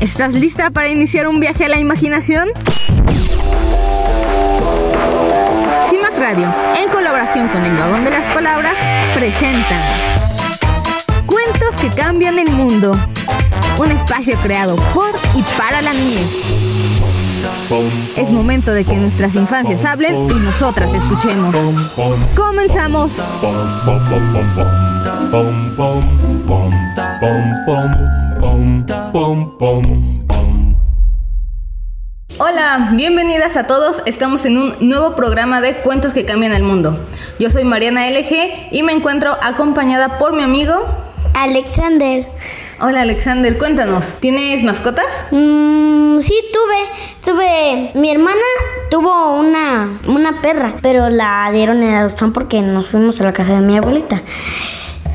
¿Estás lista para iniciar un viaje a la imaginación? CIMAC Radio, en colaboración con el Vagón de las Palabras, presenta Cuentos que cambian el mundo. Un espacio creado por y para la niñez. Es momento de que nuestras infancias hablen y nosotras escuchemos. Comenzamos. Hola, bienvenidas a todos. Estamos en un nuevo programa de Cuentos que cambian el mundo. Yo soy Mariana LG y me encuentro acompañada por mi amigo Alexander. Hola Alexander, cuéntanos, ¿tienes mascotas? Mm, sí, tuve. Tuve. Mi hermana tuvo una, una perra, pero la dieron en adopción porque nos fuimos a la casa de mi abuelita.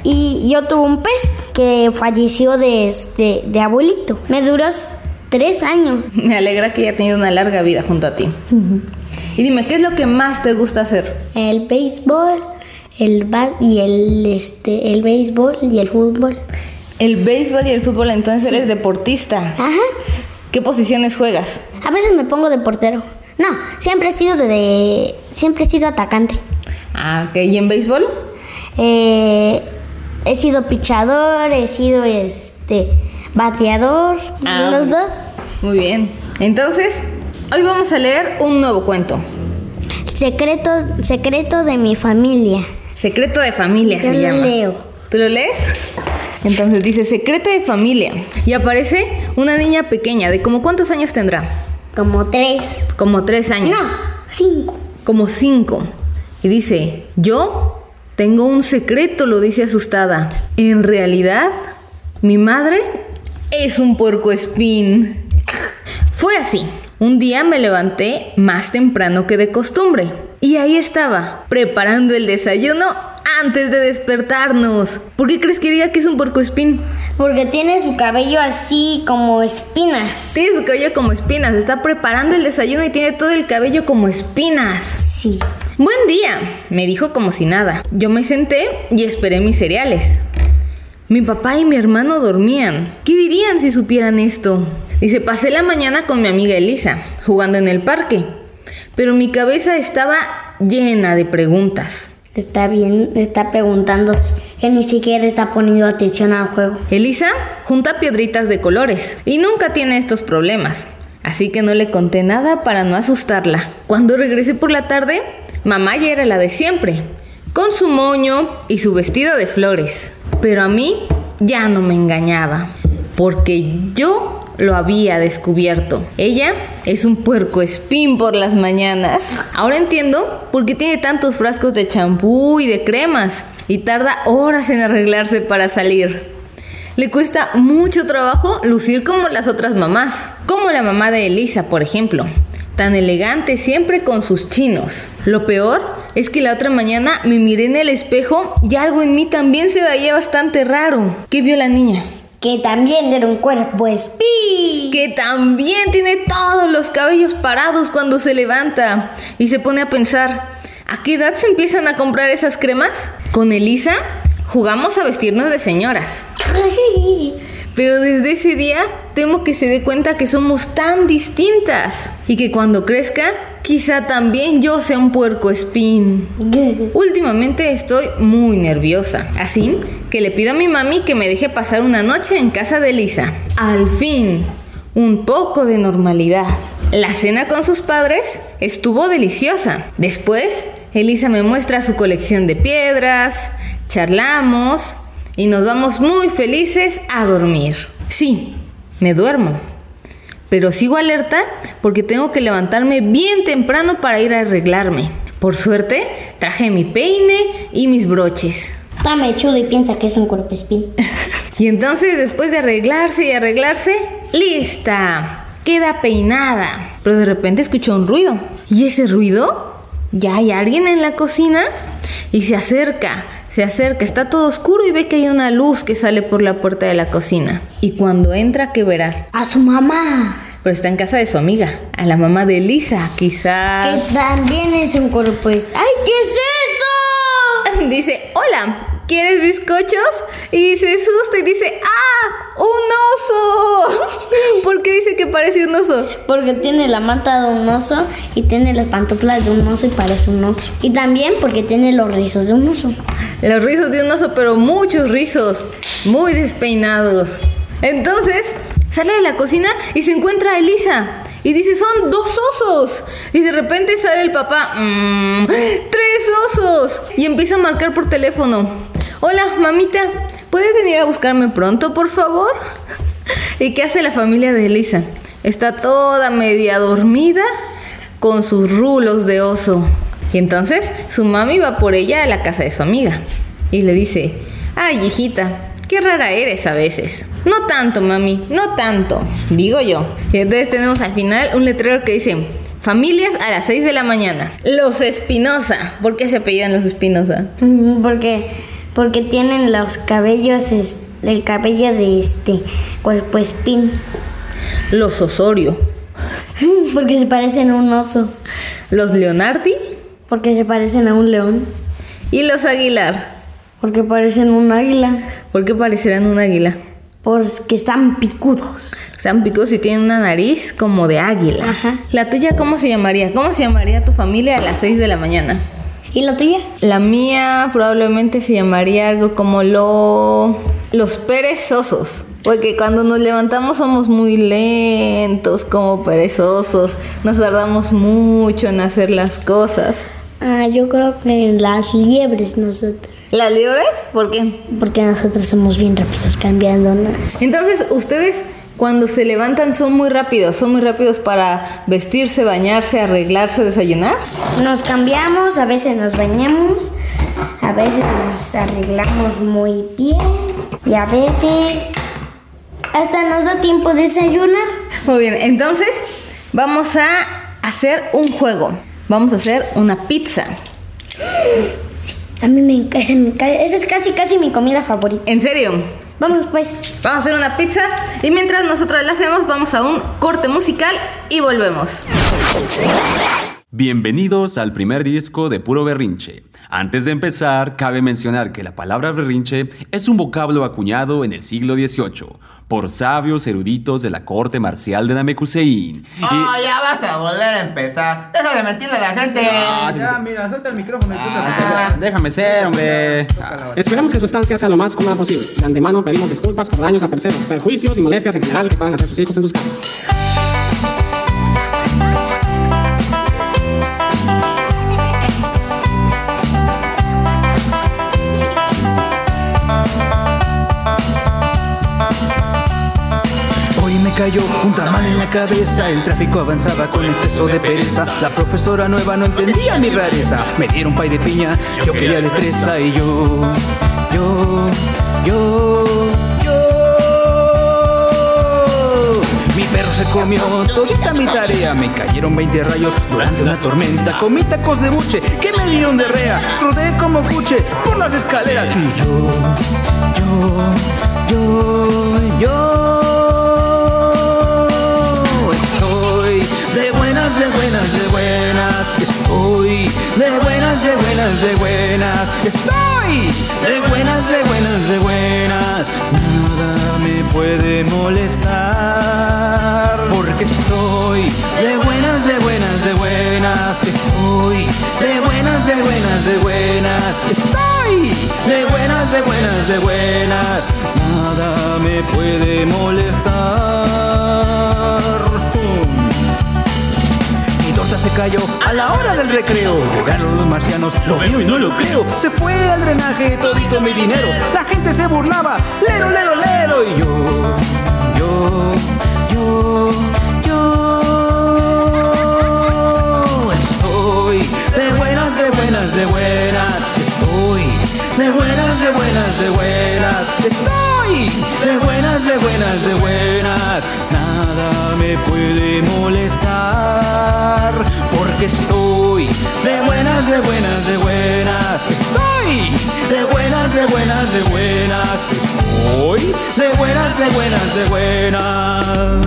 Y yo tuve un pez que falleció de, de, de abuelito. Me duró tres años. Me alegra que haya tenido una larga vida junto a ti. Y dime, ¿qué es lo que más te gusta hacer? El béisbol, el bat y el este, el béisbol y el fútbol. El béisbol y el fútbol, entonces eres deportista. Ajá. ¿Qué posiciones juegas? A veces me pongo de portero. No, siempre he sido de, de- siempre he sido atacante. Ah, ok. ¿Y en béisbol? Eh, he sido pichador, he sido este bateador, Ah. los dos. Muy bien. Entonces, hoy vamos a leer un nuevo cuento. Secreto, secreto de mi familia. Secreto de familia Yo se lo llama. leo. ¿Tú lo lees? Entonces dice secreto de familia. Y aparece una niña pequeña, de como cuántos años tendrá? Como tres. Como tres años. No, cinco. Como cinco. Y dice, yo tengo un secreto, lo dice asustada. En realidad, mi madre es un puerco espín. Fue así. Un día me levanté más temprano que de costumbre. Y ahí estaba, preparando el desayuno antes de despertarnos. ¿Por qué crees que diga que es un puerco espín? Porque tiene su cabello así como espinas. Tiene su cabello como espinas. Está preparando el desayuno y tiene todo el cabello como espinas. Sí. Buen día, me dijo como si nada. Yo me senté y esperé mis cereales. Mi papá y mi hermano dormían. ¿Qué dirían si supieran esto? Dice, pasé la mañana con mi amiga Elisa, jugando en el parque. Pero mi cabeza estaba llena de preguntas. Está bien, está preguntándose que ni siquiera está poniendo atención al juego. Elisa junta piedritas de colores y nunca tiene estos problemas. Así que no le conté nada para no asustarla. Cuando regresé por la tarde, mamá ya era la de siempre, con su moño y su vestido de flores. Pero a mí ya no me engañaba, porque yo lo había descubierto. Ella es un puerco espín por las mañanas. Ahora entiendo por qué tiene tantos frascos de champú y de cremas y tarda horas en arreglarse para salir. Le cuesta mucho trabajo lucir como las otras mamás, como la mamá de Elisa, por ejemplo. Tan elegante siempre con sus chinos. Lo peor es que la otra mañana me miré en el espejo y algo en mí también se veía bastante raro. ¿Qué vio la niña? Que también era un cuerpo espí. que también tiene todos los cabellos parados cuando se levanta y se pone a pensar, ¿a qué edad se empiezan a comprar esas cremas? Con Elisa jugamos a vestirnos de señoras, pero desde ese día temo que se dé cuenta que somos tan distintas y que cuando crezca quizá también yo sea un puerco espín. Últimamente estoy muy nerviosa, así que le pido a mi mami que me deje pasar una noche en casa de Lisa. Al fin, un poco de normalidad. La cena con sus padres estuvo deliciosa. Después, Elisa me muestra su colección de piedras, charlamos y nos vamos muy felices a dormir. Sí, me duermo. Pero sigo alerta porque tengo que levantarme bien temprano para ir a arreglarme. Por suerte, traje mi peine y mis broches. Está mechudo y piensa que es un. Y entonces, después de arreglarse y arreglarse, ¡lista! Queda peinada. Pero de repente escuchó un ruido. ¿Y ese ruido? Ya hay alguien en la cocina y se acerca. Se acerca, está todo oscuro y ve que hay una luz que sale por la puerta de la cocina. Y cuando entra, ¿qué verá? A su mamá. Pero está en casa de su amiga, a la mamá de Elisa, quizás. Que también es un cuerpo. ¡Ay, qué es eso! Dice, hola, ¿quieres bizcochos? Y se asusta y dice, ¡ah! ¡Un oso! ¿Por qué parece un oso? Porque tiene la manta de un oso y tiene las pantuflas de un oso y parece un oso. Y también porque tiene los rizos de un oso. Los rizos de un oso, pero muchos rizos, muy despeinados. Entonces, sale de la cocina y se encuentra a Elisa. Y dice, son dos osos. Y de repente sale el papá, "Mm, tres osos. Y empieza a marcar por teléfono. Hola, mamita, ¿puedes venir a buscarme pronto, por favor? ¿Y qué hace la familia de Elisa? Está toda media dormida con sus rulos de oso. Y entonces su mami va por ella a la casa de su amiga. Y le dice, ay hijita, qué rara eres a veces. No tanto, mami, no tanto, digo yo. Y entonces tenemos al final un letrero que dice, familias a las 6 de la mañana. Los Espinosa. ¿Por qué se apellidan los Espinosa? Porque, porque tienen los cabellos, es- el cabello de este cuerpo espín. Los Osorio. Porque se parecen a un oso. Los Leonardi Porque se parecen a un león. y los Aguilar. Porque parecen un águila. ¿Por qué parecerán un águila? Porque están picudos. Están picos y tienen una nariz como de águila. Ajá. ¿La tuya cómo se llamaría? ¿Cómo se llamaría tu familia a las 6 de la mañana? ¿Y la tuya? La mía probablemente se llamaría algo como lo... los perezosos. Porque cuando nos levantamos somos muy lentos como perezosos. Nos tardamos mucho en hacer las cosas. Ah, yo creo que las liebres nosotros. ¿Las libres? ¿Por qué? Porque nosotros somos bien rápidos cambiando nada. Entonces, ustedes cuando se levantan son muy rápidos. Son muy rápidos para vestirse, bañarse, arreglarse, desayunar. Nos cambiamos, a veces nos bañamos, a veces nos arreglamos muy bien y a veces hasta nos da tiempo de desayunar. Muy bien, entonces vamos a hacer un juego. Vamos a hacer una pizza. A mí me encanta, esa, es casi casi mi comida favorita. En serio, Vamos pues. vamos a hacer una pizza y mientras nosotros la hacemos vamos a un corte musical y volvemos. Bienvenidos al primer disco de Puro Berrinche. Antes de empezar, cabe mencionar que la palabra berrinche es un vocablo acuñado en el siglo XVIII por sabios eruditos de la corte marcial de Namekusein. Y- Oh, ya vas a volver a empezar. Deja de mentirle a la gente. Ah, sí, Ya, sí. mira, suelta el micrófono y puta Ah, déjame ser, hombre. Ah, Esperamos que su estancia sea lo más cómoda posible. De antemano pedimos disculpas por daños a terceros, perjuicios y molestias en general que puedan hacer sus hijos en sus casas. Cayó un tamal en la cabeza, el tráfico avanzaba con exceso de pereza. La profesora nueva no entendía mi rareza. Me dieron pay de piña, yo quería de fresa y yo, yo, yo, yo. Mi perro se comió todita mi tarea. Me cayeron 20 rayos durante una tormenta. Comí tacos de buche que me dieron de rea. Rodé como cuche por las escaleras y yo, yo, yo, yo. De buenas, de buenas. Estoy de buenas, de buenas, de buenas. Estoy de buenas, de buenas, de buenas. Nada me puede molestar. Porque estoy de buenas, de buenas, de buenas. Estoy de buenas, de buenas, de buenas. Estoy de buenas, de buenas, de buenas. Nada me puede molestar. A la hora del recreo. Llegaron los marcianos, lo veo y no lo creo. Se fue al drenaje todito mi dinero. La gente se burlaba, lero, lero, lero. Y yo, yo, yo, yo. Estoy de buenas, de buenas, de buenas. Estoy de buenas, de buenas, de buenas. Estoy de buenas, de buenas, de buenas. Nada me puede molestar. Porque estoy de buenas, de buenas, de buenas. Estoy de buenas, de buenas, de buenas. Estoy de buenas, de buenas, de buenas.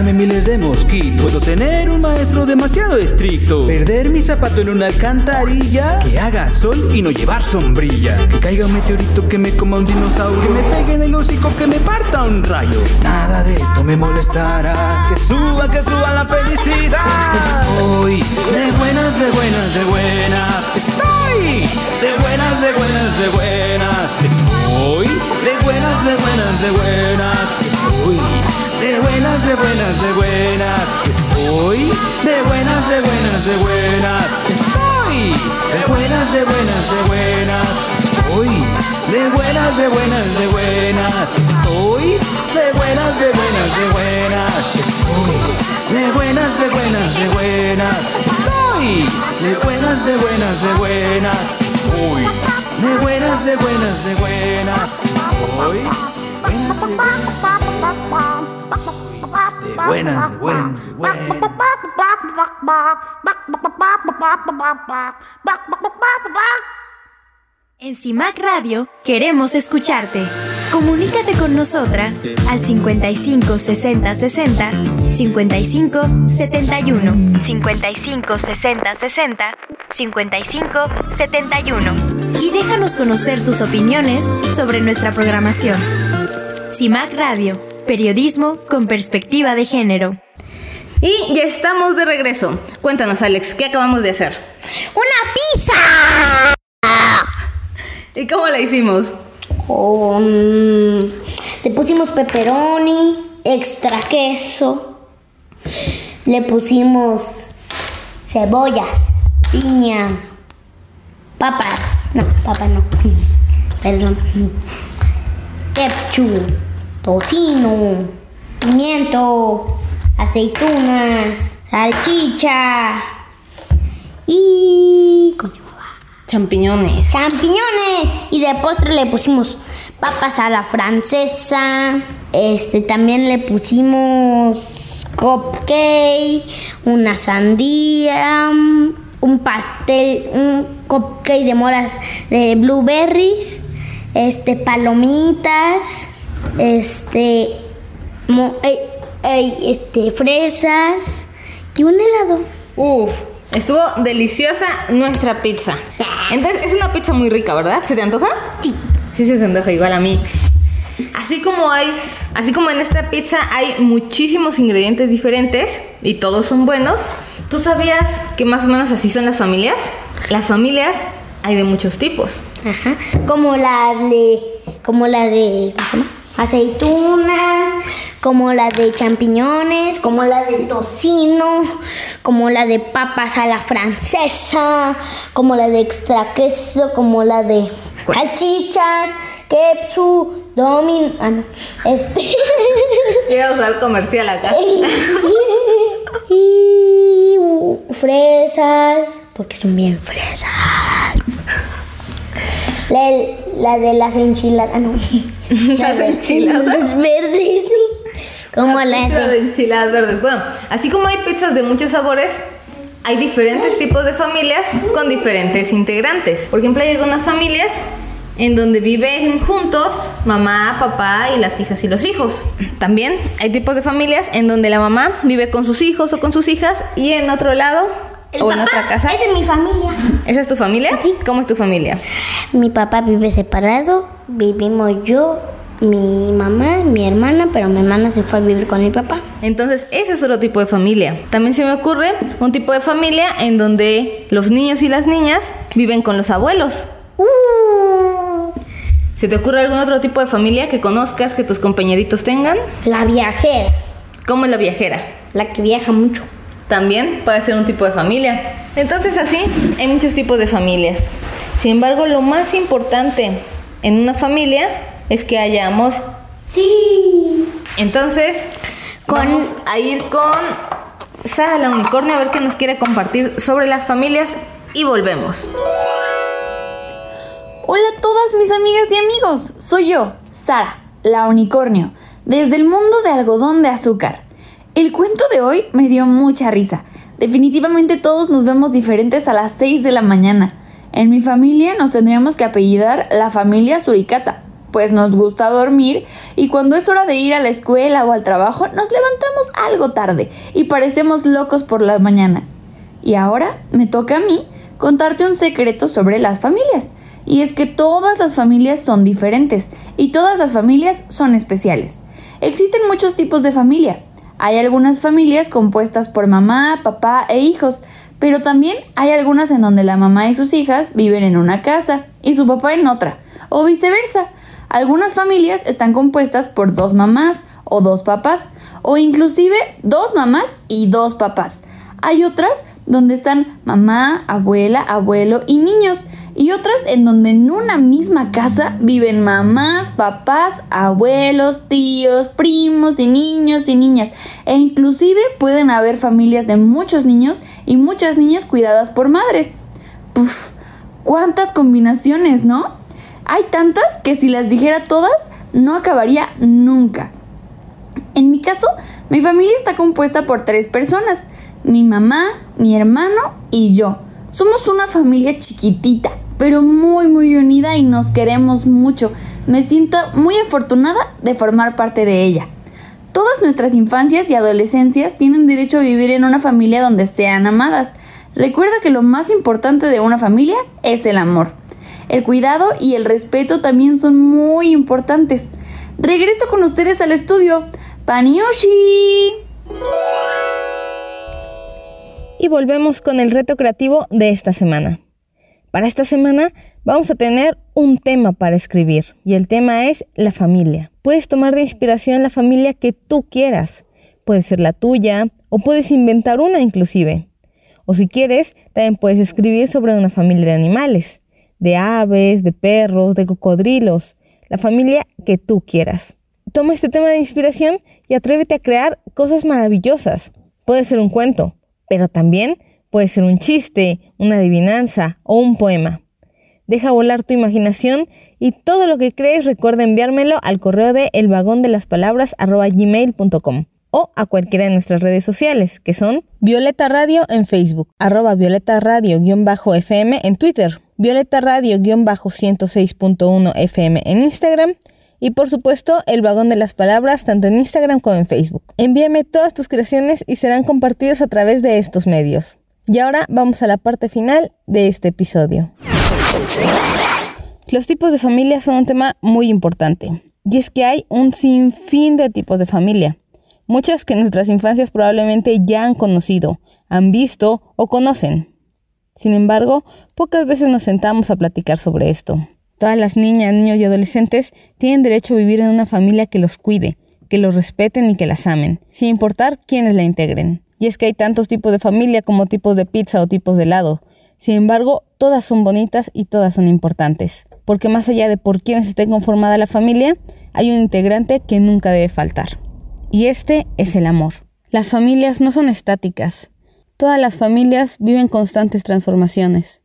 Miles de mosquitos. Puedo tener un maestro demasiado estricto. Perder mi zapato en una alcantarilla. Que haga sol y no llevar sombrilla. Que caiga un meteorito que me coma un dinosaurio. Que me pegue en el hocico, que me parta un rayo. Nada de esto me molestará. Que suba, que suba la felicidad. Estoy de buenas, de buenas, de buenas. Estoy de buenas, de buenas, de buenas. Estoy de buenas, de buenas, de buenas. Estoy de buenas, de buenas, de buenas. Estoy de buenas, de buenas, de buenas. Estoy de buenas, de buenas, de buenas. Estoy de buenas, de buenas, de buenas. Estoy de buenas, de buenas, de buenas. Estoy de buenas, de buenas, de buenas. Estoy de buenas, de buenas, de buenas. Estoy de buenas, de buenas, de buenas. Estoy. De buenas, de buenas. En CIMAC Radio queremos escucharte. Comunícate con nosotras al 55 60 60 55 71 55 60 60 55 71 y déjanos conocer tus opiniones sobre nuestra programación. CIMAC Radio, periodismo con perspectiva de género. Y ya estamos de regreso. Cuéntanos, Alex, ¿qué acabamos de hacer? ¡Una pizza! ¿Y cómo la hicimos? Le pusimos pepperoni, extra queso. Le pusimos cebollas, piña, papas. No, papas no. Perdón. Ketchup, tocino, pimiento, aceitunas, salchicha y... Champiñones. champiñones. Y de postre le pusimos papas a la francesa. Este también le pusimos cupcake una sandía un pastel un cupcake de moras de blueberries este palomitas este mo- eh, eh, este fresas y un helado Uf, estuvo deliciosa nuestra pizza. Entonces, es una pizza muy rica, ¿verdad? ¿Se te antoja? Sí. Sí, se te antoja igual a mí. Así como hay, así como en esta pizza hay muchísimos ingredientes diferentes y todos son buenos, ¿tú sabías que más o menos así son las familias? Las familias hay de muchos tipos. Ajá. Como la de. Como la de. ¿Cómo se llama? Aceitunas. Como la de champiñones. Como la de tocino. Como la de papas a la francesa. Como la de extra queso. Como la de salchichas. Ketchup. Domin. Ah, no. Este. A usar comercial acá. y fresas. Porque son bien fresas. la de las enchiladas, no. Las enchiladas. Las verdes. Como la Pizza de. de enchiladas verdes. Bueno, así como hay pizzas de muchos sabores, hay diferentes tipos de familias con diferentes integrantes. Por ejemplo, hay algunas familias en donde viven juntos mamá, papá y las hijas y los hijos. También hay tipos de familias en donde la mamá vive con sus hijos o con sus hijas y en otro lado El o en otra casa. Esa es mi familia. ¿Esa es tu familia? Sí. ¿Cómo es tu familia? Mi papá vive separado. Vivimos yo, mi mamá, mi hermana, pero mi hermana se fue a vivir con mi papá. Entonces, ese es otro tipo de familia. También se me ocurre un tipo de familia en donde los niños y las niñas viven con los abuelos. Uh, ¿Se te ocurre algún otro tipo de familia que conozcas, que tus compañeritos tengan? la viajera, ¿Cómo es la viajera? la que viaja mucho. También puede ser un tipo de familia. Entonces así hay muchos tipos de familias. Sin embargo, lo más importante en una familia es que haya amor. Sí. Entonces, Con- vamos a ir con Sara la unicornio a ver qué nos quiere compartir sobre las familias y volvemos. Hola a todas mis amigas y amigos, soy yo, Sara, la unicornio, desde el mundo de algodón de azúcar. El cuento de hoy me dio mucha risa. Definitivamente todos nos vemos diferentes a las 6 de la mañana. En mi familia nos tendríamos que apellidar la familia Suricata. pues nos gusta dormir y cuando es hora de ir a la escuela o al trabajo nos levantamos algo tarde y parecemos locos por la mañana. Y ahora me toca a mí contarte un secreto sobre las familias. Y es que todas las familias son diferentes y todas las familias son especiales. Existen muchos tipos de familia. Hay algunas familias compuestas por mamá, papá e hijos, pero también hay algunas en donde la mamá y sus hijas viven en una casa y su papá en otra, o viceversa. Algunas familias están compuestas por dos mamás o dos papás, o inclusive dos mamás y dos papás. Hay otras donde están mamá, abuela, abuelo y niños, y otras en donde en una misma casa viven mamás, papás, abuelos, tíos, primos y niños y niñas, e inclusive pueden haber familias de muchos niños y muchas niñas cuidadas por madres. Puf, cuántas combinaciones, ¿no? Hay tantas que si las dijera todas no acabaría nunca. En mi caso, mi familia está compuesta por tres personas mi mamá, mi hermano y yo. Somos una familia chiquitita, pero muy muy unida y nos queremos mucho. Me siento muy afortunada de formar parte de ella. Todas nuestras infancias y adolescencias tienen derecho a vivir en una familia donde sean amadas. Recuerda que lo más importante de una familia es el amor. El cuidado y el respeto también son muy importantes. Regreso con ustedes al estudio. ¡Panioshi! Y volvemos con el reto creativo de esta semana. Para esta semana vamos a tener un tema para escribir y el tema es la familia. Puedes tomar de inspiración la familia que tú quieras. Puede ser la tuya o puedes inventar una inclusive. O si quieres, también puedes escribir sobre una familia de animales, de aves, de perros, de cocodrilos, la familia que tú quieras. Toma este tema de inspiración y atrévete a crear cosas maravillosas. Puede ser un cuento, pero también puede ser un chiste, una adivinanza o un poema. Deja volar tu imaginación y todo lo que crees recuerda enviármelo al correo de elvagondelasPalabras.gmail.com o a cualquiera de nuestras redes sociales, que son Violeta Radio en Facebook, arroba Violeta Radio-FM en Twitter, Violeta Radio-106.1 FM en Instagram y por supuesto, el vagón de las palabras tanto en Instagram como en Facebook. Envíame todas tus creaciones y serán compartidas a través de estos medios. Y ahora vamos a la parte final de este episodio. Los tipos de familia son un tema muy importante. Y es que hay un sinfín de tipos de familia. Muchas que nuestras infancias probablemente ya han conocido, han visto o conocen. Sin embargo, pocas veces nos sentamos a platicar sobre esto. Todas las niñas, niños y adolescentes tienen derecho a vivir en una familia que los cuide, que los respeten y que las amen, sin importar quiénes la integren. Y es que hay tantos tipos de familia como tipos de pizza o tipos de helado. Sin embargo, todas son bonitas y todas son importantes, porque más allá de por quiénes esté conformada la familia, hay un integrante que nunca debe faltar. Y este es el amor. Las familias no son estáticas. Todas las familias viven constantes transformaciones,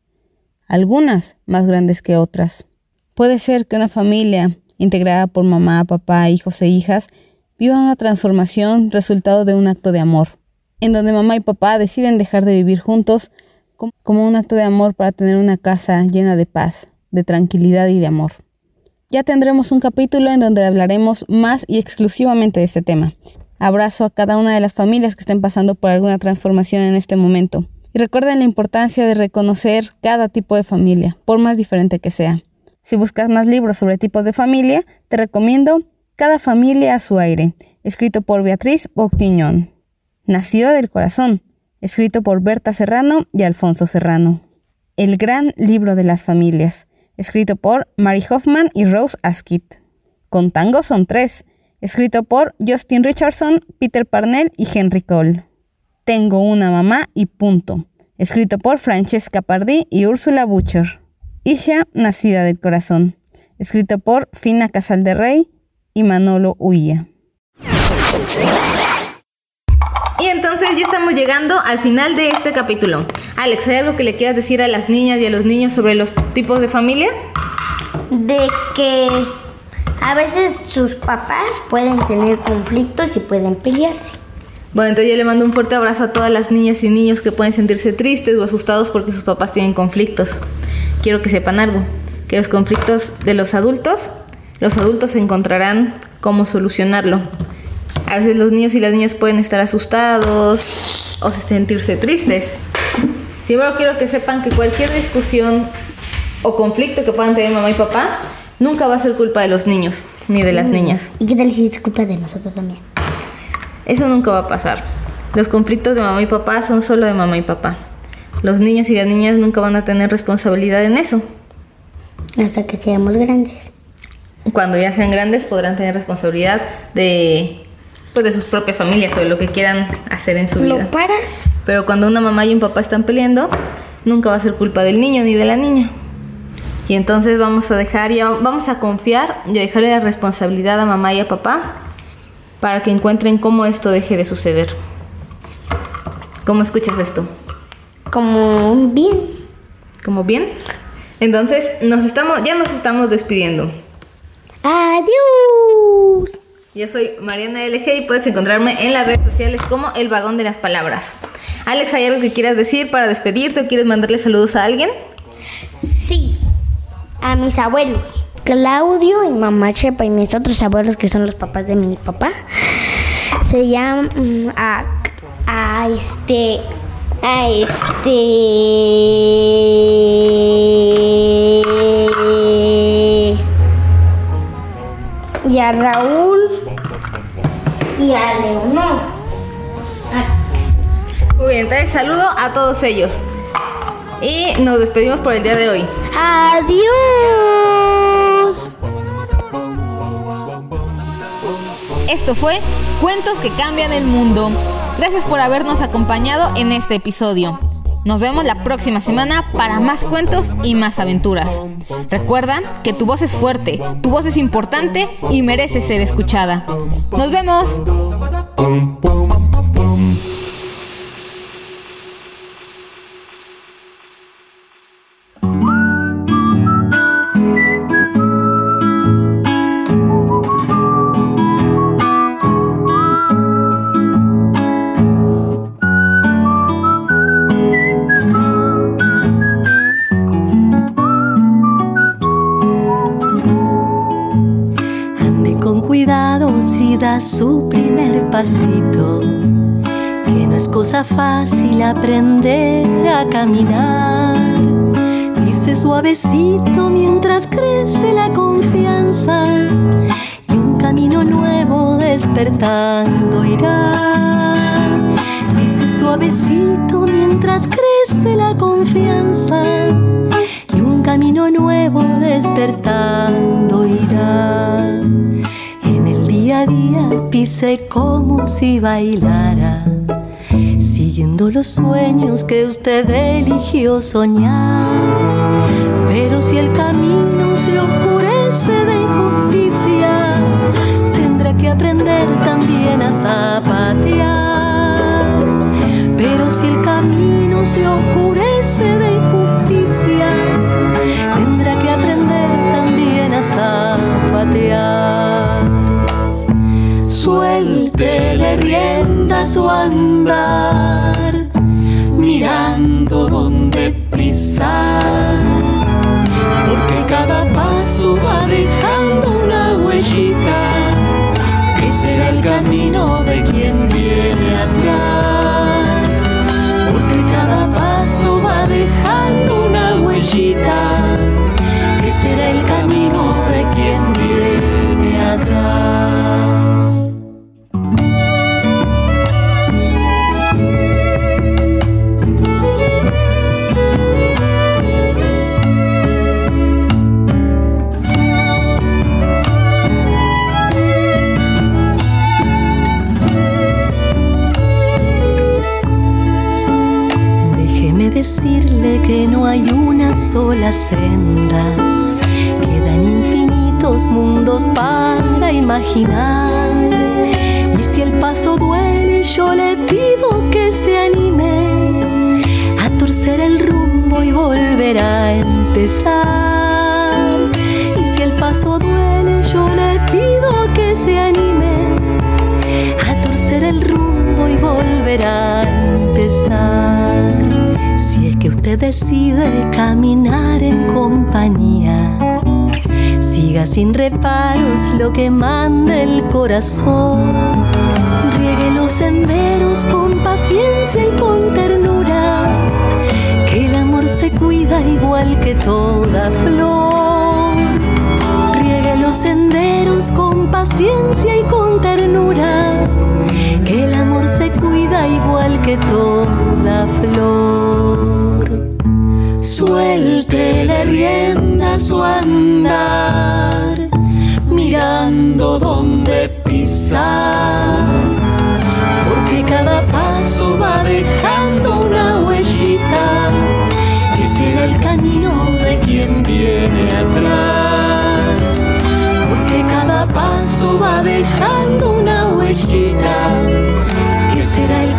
algunas más grandes que otras. Puede ser que una familia integrada por mamá, papá, hijos e hijas viva una transformación resultado de un acto de amor, en donde mamá y papá deciden dejar de vivir juntos como un acto de amor para tener una casa llena de paz, de tranquilidad y de amor. Ya tendremos un capítulo en donde hablaremos más y exclusivamente de este tema. Abrazo a cada una de las familias que estén pasando por alguna transformación en este momento. Y recuerden la importancia de reconocer cada tipo de familia, por más diferente que sea. Si buscas más libros sobre tipos de familia, te recomiendo Cada familia a su aire, escrito por Beatriz Boctiñón. Nació del corazón, escrito por Berta Serrano y Alfonso Serrano. El gran libro de las familias, escrito por Mary Hoffman y Rose Askit. Con tango son tres, escrito por Justin Richardson, Peter Parnell y Henry Cole. Tengo una mamá y punto, escrito por Francesca Pardí y Úrsula Butcher. Isha, nacida del corazón, escrito por Fina Casal de Rey y Manolo Huilla. Y entonces ya estamos llegando al final de este capítulo. Alex, ¿hay algo que le quieras decir a las niñas y a los niños sobre los tipos de familia? De que a veces sus papás pueden tener conflictos y pueden pelearse. Bueno, entonces yo le mando un fuerte abrazo a todas las niñas y niños que pueden sentirse tristes o asustados porque sus papás tienen conflictos quiero que sepan algo, que los conflictos de los adultos Los adultos encontrarán cómo solucionarlo. A veces los niños y las niñas pueden estar asustados o sentirse tristes. Siempre quiero que sepan que cualquier discusión o conflicto que puedan tener mamá y papá nunca va a ser culpa de los niños ni de las niñas. ¿Y qué tal si es culpa de nosotros también? Eso nunca va a pasar. Los conflictos de mamá y papá son solo de mamá y papá. Los niños y las niñas nunca van a tener responsabilidad en eso. Hasta que seamos grandes. Cuando ya sean grandes podrán tener responsabilidad de pues de sus propias familias o de lo que quieran hacer en su vida. ¿Lo paras? Pero cuando una mamá y un papá están peleando, nunca va a ser culpa del niño ni de la niña. Y entonces vamos a dejar ya vamos a confiar y a dejarle la responsabilidad a mamá y a papá para que encuentren cómo esto deje de suceder. ¿Cómo escuchas esto? Como bien. ¿Cómo bien? Entonces, nos estamos ya nos estamos despidiendo. Adiós. Yo soy Mariana LG y puedes encontrarme en las redes sociales como El Vagón de las Palabras. Alex, ¿hay algo que quieras decir para despedirte o quieres mandarle saludos a alguien? Sí. A mis abuelos. Claudio y mamá Chepa y mis otros abuelos que son los papás de mi papá. Se llaman mm, a, a este a este y a Raúl y a Leonor. Muy bien, entonces saludo a todos ellos. Y nos despedimos por el día de hoy. Adiós. Esto fue Cuentos que cambian el mundo. Gracias por habernos acompañado en este episodio. Nos vemos la próxima semana para más cuentos y más aventuras. Recuerda que tu voz es fuerte, tu voz es importante y merece ser escuchada. Nos vemos. Da su primer pasito, que no es cosa fácil aprender a caminar. Pise suavecito mientras crece la confianza y un camino nuevo despertando irá. Pise suavecito mientras crece la confianza y un camino nuevo despertando irá. Día a día pise como si bailara, siguiendo los sueños que usted eligió soñar. Pero si el camino se oscurece de injusticia, tendrá que aprender también a zapatear. Pero si el camino se oscurece de injusticia, tendrá que aprender también a zapatear. Rienda su andar, mirando dónde pisar, porque cada paso va dejando una huellita que será el camino de quien viene atrás. Porque cada paso va dejando una huellita senda. Quedan infinitos mundos para imaginar. Y si el paso duele, yo le pido que se anime a torcer el rumbo y volver a empezar. Y si el paso duele, yo le pido que se anime a torcer el rumbo y volver a decide caminar en compañía, siga sin reparos lo que manda el corazón. Riegue los senderos con paciencia y con ternura, que el amor se cuida igual que toda flor. Riegue los senderos con paciencia y con ternura, que el amor se cuida igual que toda flor. Porque cada paso va dejando una huellita, que será el camino de quien viene atrás, porque cada paso va dejando una huellita, que será el